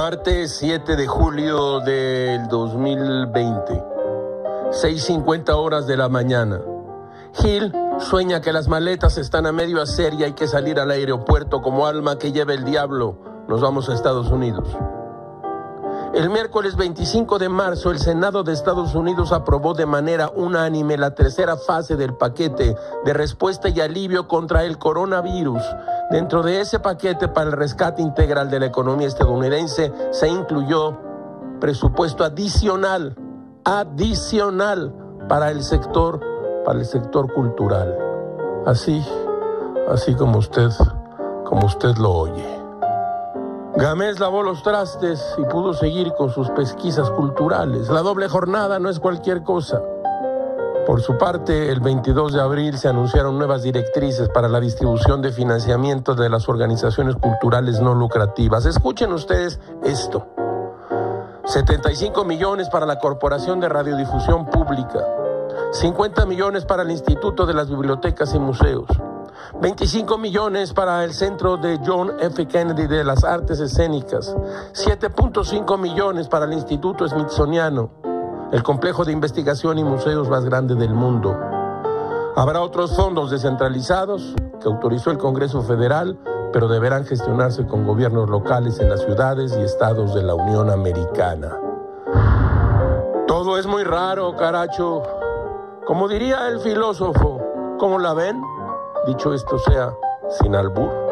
Martes 7 de julio del 2020, 6.50 horas de la mañana. Gil sueña que las maletas están a medio hacer y hay que salir al aeropuerto como alma que lleva el diablo. Nos vamos a Estados Unidos. El miércoles 25 de marzo, el Senado de Estados Unidos aprobó de manera unánime la tercera fase del paquete de respuesta y alivio contra el coronavirus. Dentro de ese paquete para el rescate integral de la economía estadounidense se incluyó presupuesto adicional, adicional para el sector, para el sector cultural. Así, así como usted, como usted lo oye. Gamés lavó los trastes y pudo seguir con sus pesquisas culturales. La doble jornada no es cualquier cosa. Por su parte, el 22 de abril se anunciaron nuevas directrices para la distribución de financiamiento de las organizaciones culturales no lucrativas. Escuchen ustedes esto. 75 millones para la Corporación de Radiodifusión Pública, 50 millones para el Instituto de las Bibliotecas y Museos, 25 millones para el Centro de John F. Kennedy de las Artes Escénicas, 7.5 millones para el Instituto Smithsoniano, el complejo de investigación y museos más grande del mundo. Habrá otros fondos descentralizados que autorizó el Congreso Federal, pero deberán gestionarse con gobiernos locales en las ciudades y estados de la Unión Americana. Todo es muy raro, caracho. Como diría el filósofo, ¿cómo la ven? Dicho esto sea sin albur.